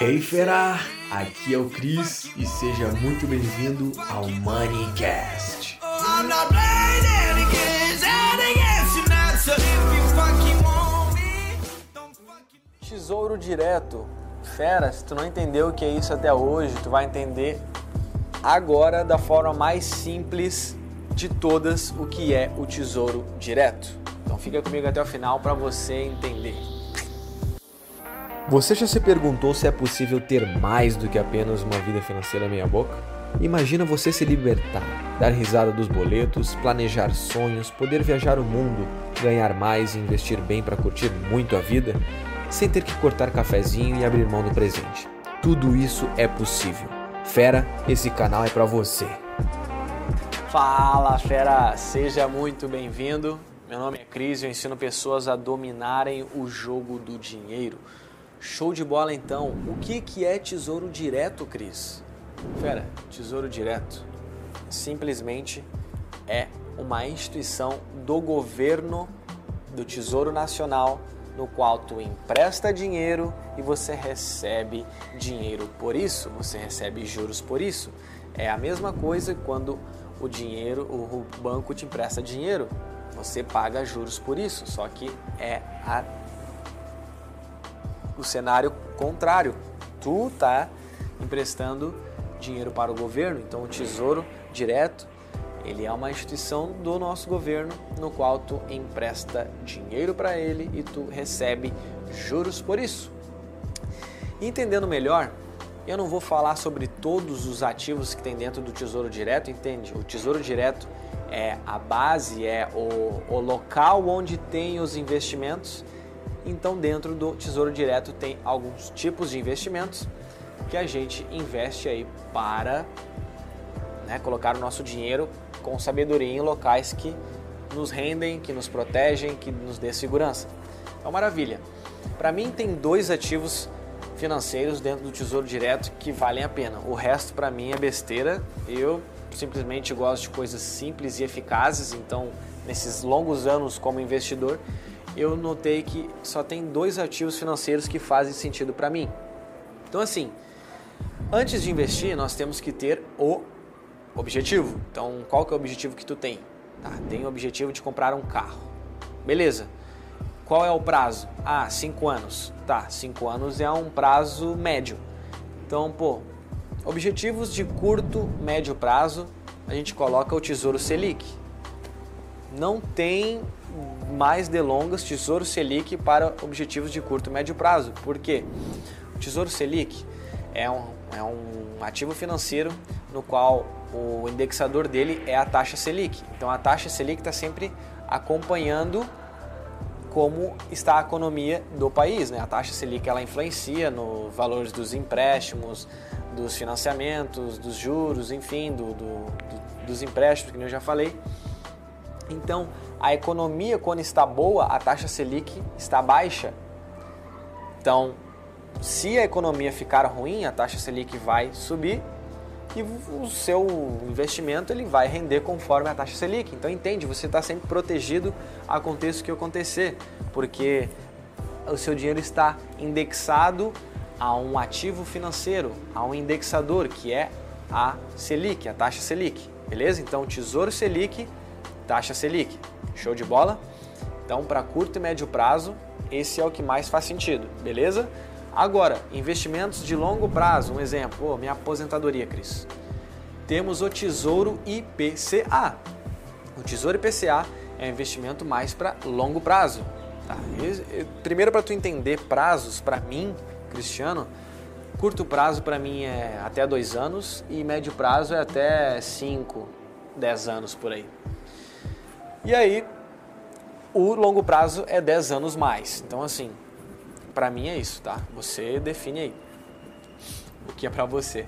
Hey fera, aqui é o Cris e seja muito bem-vindo ao Moneycast. Tesouro direto. Fera, se tu não entendeu o que é isso até hoje, tu vai entender agora da forma mais simples de todas o que é o tesouro direto. Então fica comigo até o final para você entender. Você já se perguntou se é possível ter mais do que apenas uma vida financeira meia boca? Imagina você se libertar, dar risada dos boletos, planejar sonhos, poder viajar o mundo, ganhar mais e investir bem para curtir muito a vida, sem ter que cortar cafezinho e abrir mão do presente. Tudo isso é possível. Fera, esse canal é para você. Fala, fera! Seja muito bem-vindo. Meu nome é Cris e eu ensino pessoas a dominarem o jogo do dinheiro. Show de bola então. O que, que é tesouro direto, Cris? Fera, tesouro direto simplesmente é uma instituição do governo do Tesouro Nacional no qual tu empresta dinheiro e você recebe dinheiro por isso, você recebe juros por isso. É a mesma coisa quando o dinheiro, o banco te empresta dinheiro, você paga juros por isso, só que é a o cenário contrário. Tu tá emprestando dinheiro para o governo, então o Tesouro Direto, ele é uma instituição do nosso governo no qual tu empresta dinheiro para ele e tu recebe juros por isso. Entendendo melhor, eu não vou falar sobre todos os ativos que tem dentro do Tesouro Direto, entende? O Tesouro Direto é a base, é o, o local onde tem os investimentos então, dentro do Tesouro Direto tem alguns tipos de investimentos que a gente investe aí para né, colocar o nosso dinheiro com sabedoria em locais que nos rendem, que nos protegem, que nos dê segurança. Então, maravilha. Para mim, tem dois ativos financeiros dentro do Tesouro Direto que valem a pena. O resto, para mim, é besteira. Eu simplesmente gosto de coisas simples e eficazes. Então, nesses longos anos como investidor, eu notei que só tem dois ativos financeiros que fazem sentido para mim. Então, assim, antes de investir, nós temos que ter o objetivo. Então, qual que é o objetivo que tu tem? Tá, tem o objetivo de comprar um carro. Beleza. Qual é o prazo? Ah, cinco anos. Tá, cinco anos é um prazo médio. Então, pô, objetivos de curto, médio prazo, a gente coloca o Tesouro Selic. Não tem mais delongas Tesouro Selic para objetivos de curto e médio prazo. Por quê? O Tesouro Selic é um, é um ativo financeiro no qual o indexador dele é a taxa Selic. Então a taxa Selic está sempre acompanhando como está a economia do país. Né? A taxa Selic ela influencia no valores dos empréstimos, dos financiamentos, dos juros, enfim, do, do, do, dos empréstimos, que eu já falei. Então, a economia, quando está boa, a taxa Selic está baixa. Então, se a economia ficar ruim, a taxa Selic vai subir e o seu investimento ele vai render conforme a taxa Selic. Então, entende, você está sempre protegido aconteça o que acontecer, porque o seu dinheiro está indexado a um ativo financeiro, a um indexador, que é a Selic, a taxa Selic. Beleza? Então, Tesouro Selic, taxa Selic. Show de bola? Então, para curto e médio prazo, esse é o que mais faz sentido, beleza? Agora, investimentos de longo prazo, um exemplo, oh, minha aposentadoria, Cris. Temos o Tesouro IPCA. O Tesouro IPCA é investimento mais para longo prazo. Tá? primeiro, para tu entender prazos, para mim, Cristiano, curto prazo para mim é até dois anos e médio prazo é até 5, 10 anos por aí. E aí, o longo prazo é 10 anos mais. Então, assim, para mim é isso, tá? Você define aí o que é para você.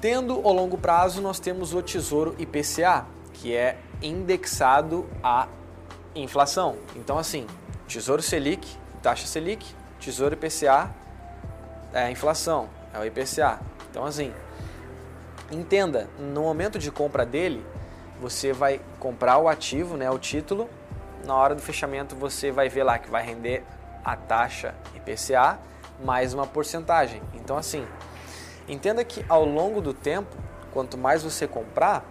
Tendo o longo prazo, nós temos o Tesouro IPCA, que é indexado à inflação. Então, assim, Tesouro Selic, taxa Selic, Tesouro IPCA é a inflação, é o IPCA. Então, assim, entenda, no momento de compra dele, você vai comprar o ativo, né, o título. Na hora do fechamento você vai ver lá que vai render a taxa IPCA mais uma porcentagem. Então, assim, entenda que ao longo do tempo, quanto mais você comprar,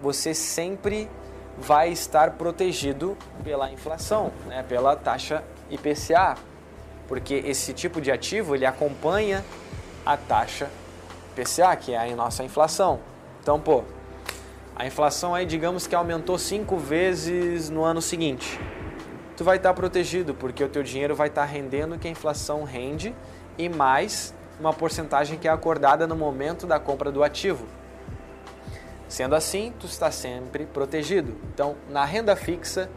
você sempre vai estar protegido pela inflação, né, pela taxa IPCA, porque esse tipo de ativo ele acompanha a taxa IPCA, que é a nossa inflação. Então, pô, a inflação aí, digamos que aumentou cinco vezes no ano seguinte. Tu vai estar protegido, porque o teu dinheiro vai estar rendendo o que a inflação rende e mais uma porcentagem que é acordada no momento da compra do ativo. Sendo assim, tu está sempre protegido. Então, na renda fixa,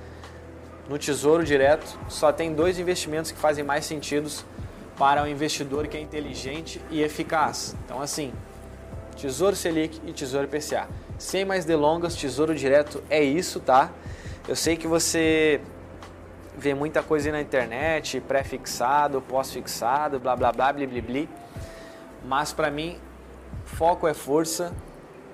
no Tesouro Direto, só tem dois investimentos que fazem mais sentido para o um investidor que é inteligente e eficaz. Então, assim, Tesouro Selic e Tesouro IPCA. Sem mais delongas, Tesouro Direto é isso, tá? Eu sei que você vê muita coisa aí na internet, pré-fixado, pós-fixado, blá blá blá, bli bli bli. Mas para mim, foco é força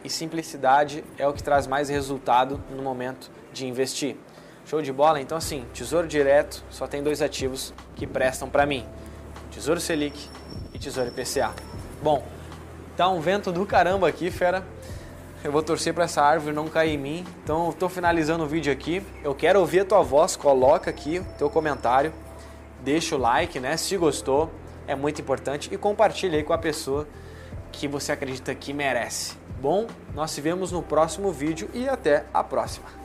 e simplicidade é o que traz mais resultado no momento de investir. Show de bola? Então assim, Tesouro Direto só tem dois ativos que prestam para mim. Tesouro Selic e Tesouro IPCA. Bom, tá um vento do caramba aqui, fera. Eu vou torcer para essa árvore não cair em mim. Então, estou finalizando o vídeo aqui. Eu quero ouvir a tua voz. Coloca aqui o teu comentário. Deixa o like, né? Se gostou, é muito importante. E compartilha aí com a pessoa que você acredita que merece. Bom, nós se vemos no próximo vídeo e até a próxima.